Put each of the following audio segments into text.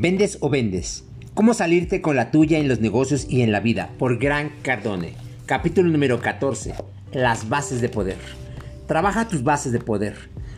¿Vendes o vendes? ¿Cómo salirte con la tuya en los negocios y en la vida? Por Gran Cardone. Capítulo número 14. Las bases de poder. Trabaja tus bases de poder.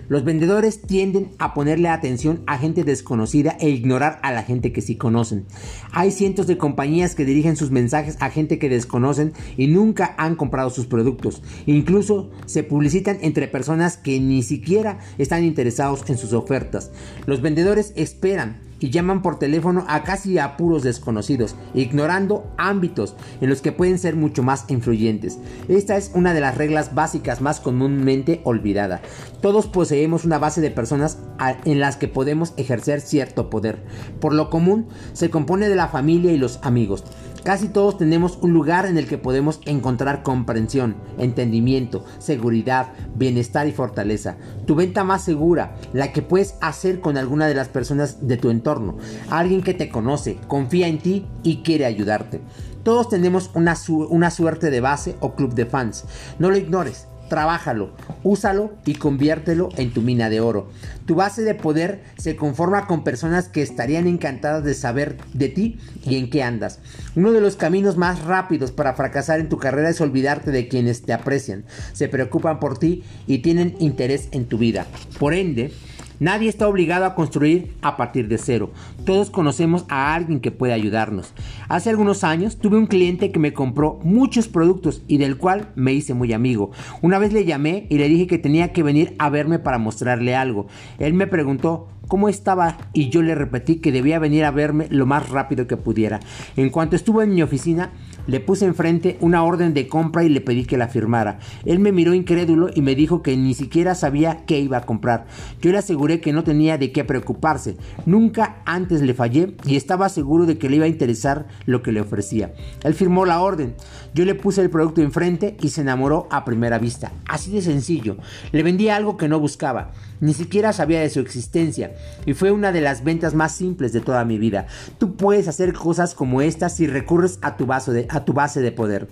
Los vendedores tienden a ponerle atención a gente desconocida e ignorar a la gente que sí conocen. Hay cientos de compañías que dirigen sus mensajes a gente que desconocen y nunca han comprado sus productos. Incluso se publicitan entre personas que ni siquiera están interesados en sus ofertas. Los vendedores esperan y llaman por teléfono a casi a puros desconocidos, ignorando ámbitos en los que pueden ser mucho más influyentes. Esta es una de las reglas básicas más comúnmente olvidada. Todos poseemos una base de personas en las que podemos ejercer cierto poder. Por lo común, se compone de la familia y los amigos. Casi todos tenemos un lugar en el que podemos encontrar comprensión, entendimiento, seguridad, bienestar y fortaleza. Tu venta más segura, la que puedes hacer con alguna de las personas de tu entorno, alguien que te conoce, confía en ti y quiere ayudarte. Todos tenemos una, una suerte de base o club de fans. No lo ignores trabájalo, úsalo y conviértelo en tu mina de oro. Tu base de poder se conforma con personas que estarían encantadas de saber de ti y en qué andas. Uno de los caminos más rápidos para fracasar en tu carrera es olvidarte de quienes te aprecian, se preocupan por ti y tienen interés en tu vida. Por ende, Nadie está obligado a construir a partir de cero. Todos conocemos a alguien que puede ayudarnos. Hace algunos años tuve un cliente que me compró muchos productos y del cual me hice muy amigo. Una vez le llamé y le dije que tenía que venir a verme para mostrarle algo. Él me preguntó cómo estaba y yo le repetí que debía venir a verme lo más rápido que pudiera. En cuanto estuvo en mi oficina, le puse enfrente una orden de compra y le pedí que la firmara. Él me miró incrédulo y me dijo que ni siquiera sabía qué iba a comprar. Yo le aseguré que no tenía de qué preocuparse. Nunca antes le fallé y estaba seguro de que le iba a interesar lo que le ofrecía. Él firmó la orden. Yo le puse el producto enfrente y se enamoró a primera vista. Así de sencillo. Le vendí algo que no buscaba. Ni siquiera sabía de su existencia y fue una de las ventas más simples de toda mi vida. Tú puedes hacer cosas como estas si recurres a tu, base de, a tu base de poder.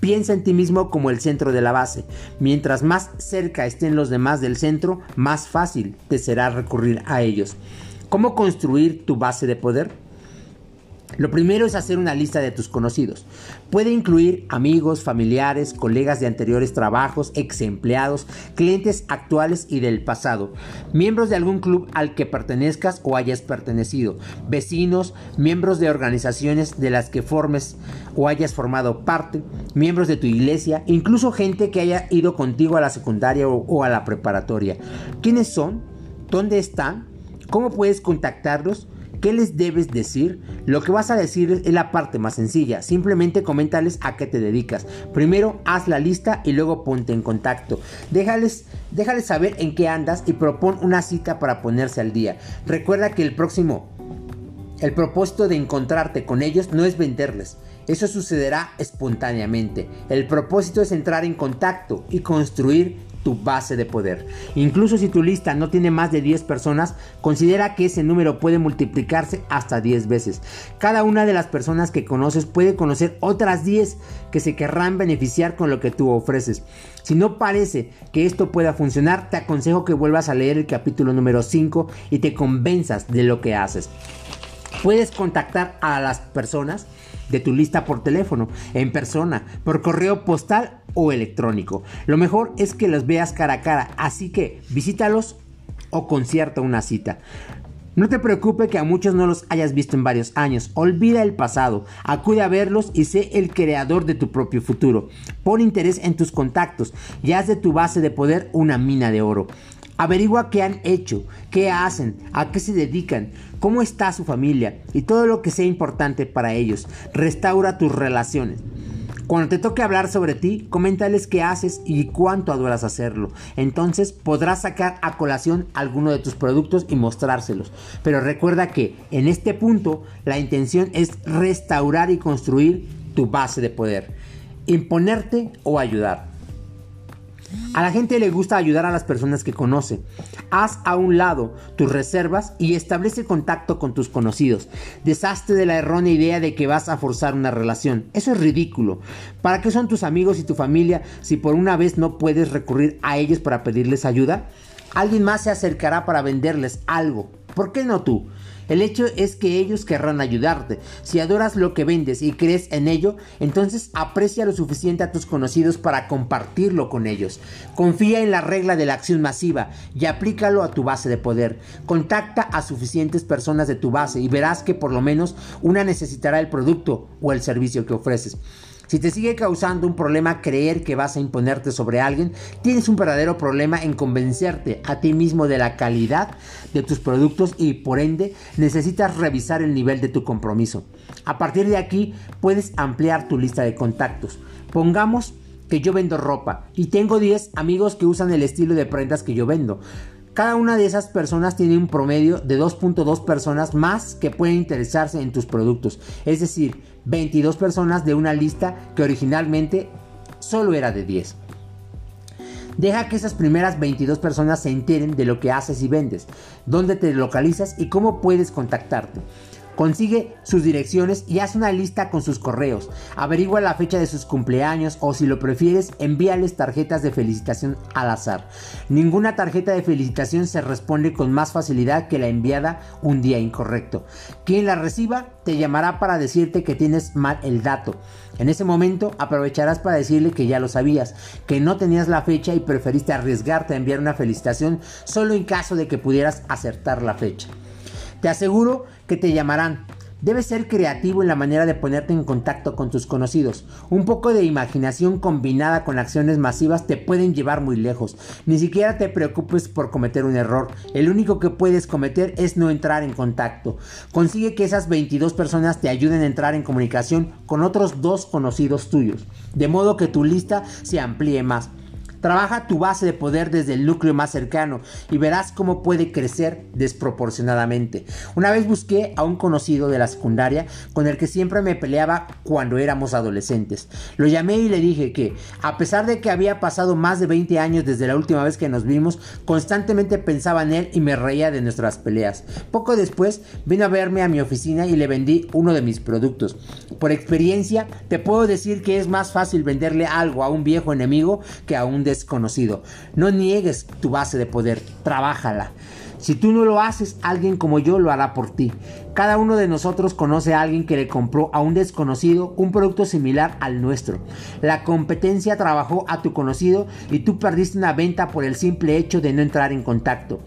Piensa en ti mismo como el centro de la base. Mientras más cerca estén los demás del centro, más fácil te será recurrir a ellos. ¿Cómo construir tu base de poder? Lo primero es hacer una lista de tus conocidos. Puede incluir amigos, familiares, colegas de anteriores trabajos, ex empleados, clientes actuales y del pasado, miembros de algún club al que pertenezcas o hayas pertenecido, vecinos, miembros de organizaciones de las que formes o hayas formado parte, miembros de tu iglesia, incluso gente que haya ido contigo a la secundaria o, a la preparatoria. ¿Quiénes son? ¿Dónde están? ¿Cómo puedes contactarlos? ¿Qué les debes decir? Lo que vas a decir es la parte más sencilla. Simplemente coméntales a qué te dedicas. Primero haz la lista y luego ponte en contacto. Déjales, déjales saber en qué andas y propon una cita para ponerse al día. Recuerda que el próximo, el propósito de encontrarte con ellos no es venderles. Eso sucederá espontáneamente. El propósito es entrar en contacto y construir tu base de poder. Incluso si tu lista no tiene más de 10 personas, considera que ese número puede multiplicarse hasta 10 veces. Cada una de las personas que conoces puede conocer otras 10 que se querrán beneficiar con lo que tú ofreces. Si no parece que esto pueda funcionar, te aconsejo que vuelvas a leer el capítulo número 5 y te convenzas de lo que haces. Puedes contactar a las personas de tu lista por teléfono, en persona, por correo postal o electrónico. Lo mejor es que los veas cara a cara, así que visítalos o concierta una cita. No te preocupes que a muchos no los hayas visto en varios años. Olvida el pasado, acude a verlos y sé el creador de tu propio futuro. Pon interés en tus contactos y haz de tu base de poder una mina de oro. Averigua qué han hecho, qué hacen, a qué se dedican, cómo está su familia y todo lo que sea importante para ellos. Restaura tus relaciones. Cuando te toque hablar sobre ti, coméntales qué haces y cuánto adoras hacerlo. Entonces podrás sacar a colación alguno de tus productos y mostrárselos. Pero recuerda que en este punto la intención es restaurar y construir tu base de poder. Imponerte o ayudar. A la gente le gusta ayudar a las personas que conoce. Haz a un lado tus reservas y establece contacto con tus conocidos. Deshazte de la errónea idea de que vas a forzar una relación. Eso es ridículo. ¿Para qué son tus amigos y tu familia si por una vez no puedes recurrir a ellos para pedirles ayuda? Alguien más se acercará para venderles algo ¿Por qué no tú? El hecho es que ellos querrán ayudarte. Si adoras lo que vendes y crees en ello, entonces aprecia lo suficiente a tus conocidos para compartirlo con ellos. Confía en la regla de la acción masiva y aplícalo a tu base de poder. Contacta a suficientes personas de tu base y verás que por lo menos una necesitará el producto o el servicio que ofreces. Si te sigue causando un problema creer que vas a imponerte sobre alguien, tienes un verdadero problema en convencerte a ti mismo de la calidad de tus productos y por ende necesitas revisar el nivel de tu compromiso. A partir de aquí puedes ampliar tu lista de contactos. Pongamos que yo vendo ropa y tengo 10 amigos que usan el estilo de prendas que yo vendo. Cada una de esas personas tiene un promedio de 2.2 personas más que pueden interesarse en tus productos. Es decir, 22 personas de una lista que originalmente solo era de 10. Deja que esas primeras 22 personas se enteren de lo que haces y vendes, dónde te localizas y cómo puedes contactarte. Consigue sus direcciones y haz una lista con sus correos. Averigua la fecha de sus cumpleaños o si lo prefieres, envíales tarjetas de felicitación al azar. Ninguna tarjeta de felicitación se responde con más facilidad que la enviada un día incorrecto. Quien la reciba te llamará para decirte que tienes mal el dato. En ese momento aprovecharás para decirle que ya lo sabías, que no tenías la fecha y preferiste arriesgarte a enviar una felicitación solo en caso de que pudieras acertar la fecha. Te aseguro que te llamarán. Debes ser creativo en la manera de ponerte en contacto con tus conocidos. Un poco de imaginación combinada con acciones masivas te pueden llevar muy lejos. Ni siquiera te preocupes por cometer un error. El único que puedes cometer es no entrar en contacto. Consigue que esas 22 personas te ayuden a entrar en comunicación con otros dos conocidos tuyos. De modo que tu lista se amplíe más. Trabaja tu base de poder desde el núcleo más cercano y verás cómo puede crecer desproporcionadamente. Una vez busqué a un conocido de la secundaria con el que siempre me peleaba cuando éramos adolescentes. Lo llamé y le dije que, a pesar de que había pasado más de 20 años desde la última vez que nos vimos, constantemente pensaba en él y me reía de nuestras peleas. Poco después vino a verme a mi oficina y le vendí uno de mis productos. Por experiencia, te puedo decir que es más fácil venderle algo a un viejo enemigo que a un desconocido. No niegues tu base de poder, trabájala. Si tú no lo haces, alguien como yo lo hará por ti. Cada uno de nosotros conoce a alguien que le compró a un desconocido un producto similar al nuestro. La competencia trabajó a tu conocido y tú perdiste una venta por el simple hecho de no entrar en contacto.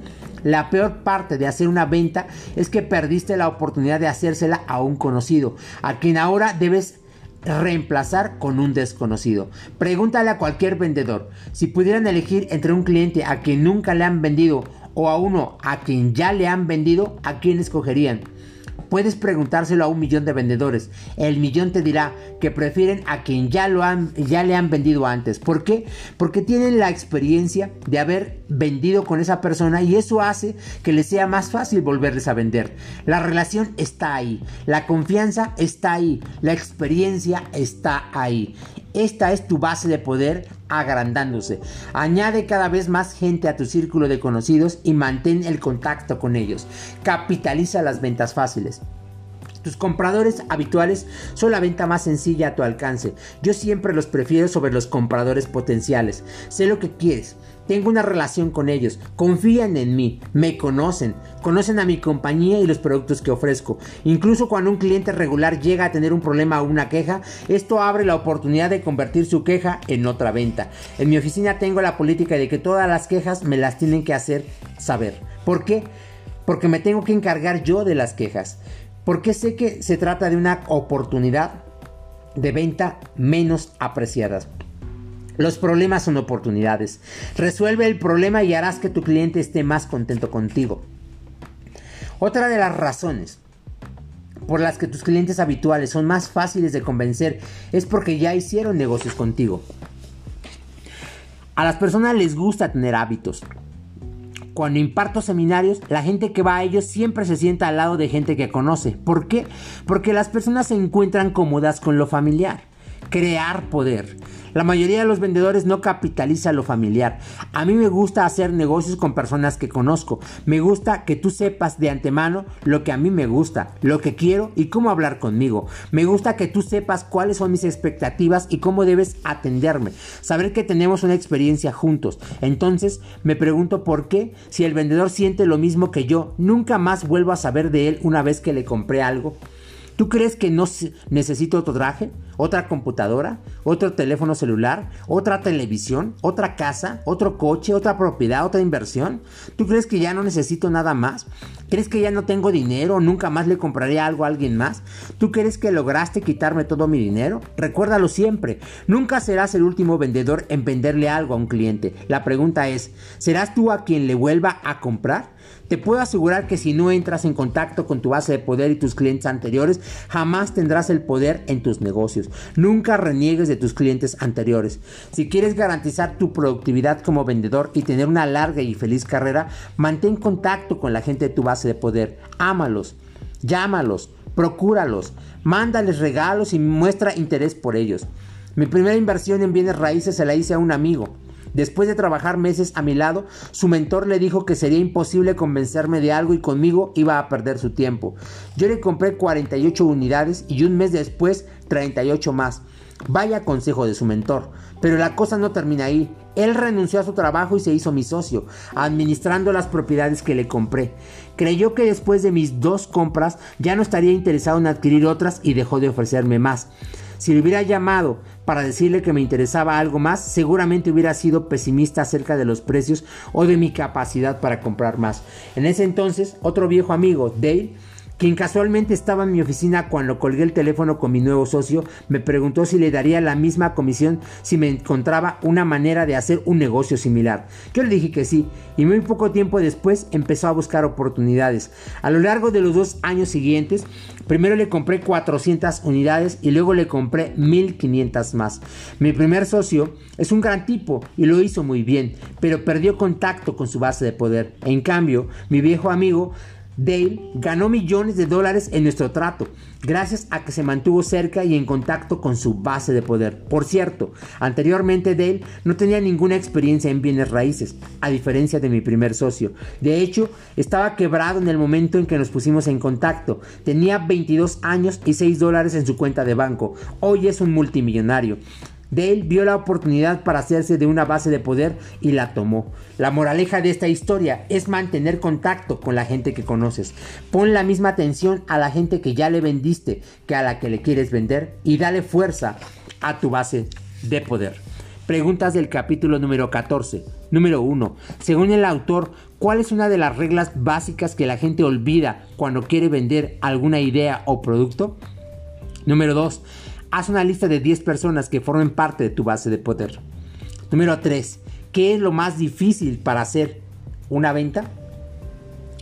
La peor parte de hacer una venta es que perdiste la oportunidad de hacérsela a un conocido, a quien ahora debes reemplazar con un desconocido. Pregúntale a cualquier vendedor si pudieran elegir entre un cliente a quien nunca le han vendido o a uno a quien ya le han vendido, ¿a quién escogerían? Puedes preguntárselo a un millón de vendedores. El millón te dirá que prefieren a quien ya, lo han, ya le han vendido antes. ¿Por qué? Porque tienen la experiencia de haber vendido con esa persona y eso hace que les sea más fácil volverles a vender. La relación está ahí, la confianza está ahí, la experiencia está ahí. Esta es tu base de poder agrandándose. Añade cada vez más gente a tu círculo de conocidos y mantén el contacto con ellos. Capitaliza las ventas fáciles. Tus compradores habituales son la venta más sencilla a tu alcance. Yo siempre los prefiero sobre los compradores potenciales. Sé lo que quieres. Tengo una relación con ellos, confían en mí, me conocen, conocen a mi compañía y los productos que ofrezco. Incluso cuando un cliente regular llega a tener un problema o una queja, esto abre la oportunidad de convertir su queja en otra venta. En mi oficina tengo la política de que todas las quejas me las tienen que hacer saber. ¿Por qué? Porque me tengo que encargar yo de las quejas. Porque sé que se trata de una oportunidad de venta menos apreciada. Los problemas son oportunidades. Resuelve el problema y harás que tu cliente esté más contento contigo. Otra de las razones por las que tus clientes habituales son más fáciles de convencer es porque ya hicieron negocios contigo. A las personas les gusta tener hábitos. Cuando imparto seminarios, la gente que va a ellos siempre se sienta al lado de gente que conoce. ¿Por qué? Porque las personas se encuentran cómodas con lo familiar. Crear poder. La mayoría de los vendedores no capitaliza lo familiar. A mí me gusta hacer negocios con personas que conozco. Me gusta que tú sepas de antemano lo que a mí me gusta, lo que quiero y cómo hablar conmigo. Me gusta que tú sepas cuáles son mis expectativas y cómo debes atenderme. Saber que tenemos una experiencia juntos. Entonces me pregunto por qué, si el vendedor siente lo mismo que yo, nunca más vuelvo a saber de él una vez que le compré algo. ¿Tú crees que no necesito otro traje? ¿Otra computadora? ¿Otro teléfono celular? ¿Otra televisión? ¿Otra casa? ¿Otro coche? ¿Otra propiedad? ¿Otra inversión? ¿Tú crees que ya no necesito nada más? ¿Crees que ya no tengo dinero? ¿Nunca más le compraré algo a alguien más? ¿Tú crees que lograste quitarme todo mi dinero? Recuérdalo siempre. Nunca serás el último vendedor en venderle algo a un cliente. La pregunta es, ¿serás tú a quien le vuelva a comprar? Te puedo asegurar que si no entras en contacto con tu base de poder y tus clientes anteriores, jamás tendrás el poder en tus negocios. Nunca reniegues de tus clientes anteriores. Si quieres garantizar tu productividad como vendedor y tener una larga y feliz carrera, mantén contacto con la gente de tu base de poder. Ámalos, llámalos, procúralos, mándales regalos y muestra interés por ellos. Mi primera inversión en bienes raíces se la hice a un amigo. Después de trabajar meses a mi lado, su mentor le dijo que sería imposible convencerme de algo y conmigo iba a perder su tiempo. Yo le compré 48 unidades y un mes después 38 más. Vaya consejo de su mentor. Pero la cosa no termina ahí. Él renunció a su trabajo y se hizo mi socio, administrando las propiedades que le compré. Creyó que después de mis dos compras ya no estaría interesado en adquirir otras y dejó de ofrecerme más. Si le hubiera llamado para decirle que me interesaba algo más, seguramente hubiera sido pesimista acerca de los precios o de mi capacidad para comprar más. En ese entonces, otro viejo amigo, Dale, quien casualmente estaba en mi oficina cuando colgué el teléfono con mi nuevo socio, me preguntó si le daría la misma comisión si me encontraba una manera de hacer un negocio similar. Yo le dije que sí, y muy poco tiempo después empezó a buscar oportunidades. A lo largo de los dos años siguientes, primero le compré 400 unidades y luego le compré 1500 más. Mi primer socio es un gran tipo y lo hizo muy bien, pero perdió contacto con su base de poder. En cambio, mi viejo amigo Dale ganó millones de dólares en nuestro trato, gracias a que se mantuvo cerca y en contacto con su base de poder. Por cierto, anteriormente Dale no tenía ninguna experiencia en bienes raíces, a diferencia de mi primer socio. De hecho, estaba quebrado en el momento en que nos pusimos en contacto. Tenía 22 años y 6 dólares en su cuenta de banco. Hoy es un multimillonario. Dale vio la oportunidad para hacerse de una base de poder y la tomó. La moraleja de esta historia es mantener contacto con la gente que conoces. Pon la misma atención a la gente que ya le vendiste que a la que le quieres vender y dale fuerza a tu base de poder. Preguntas del capítulo número 14. Número 1. Según el autor, ¿cuál es una de las reglas básicas que la gente olvida cuando quiere vender alguna idea o producto? Número 2. Haz una lista de 10 personas que formen parte de tu base de poder. Número 3. ¿Qué es lo más difícil para hacer una venta?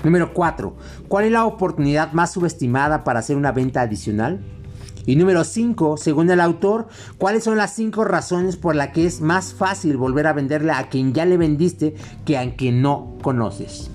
Número 4. ¿Cuál es la oportunidad más subestimada para hacer una venta adicional? Y número 5, según el autor, ¿cuáles son las 5 razones por las que es más fácil volver a venderle a quien ya le vendiste que a quien no conoces?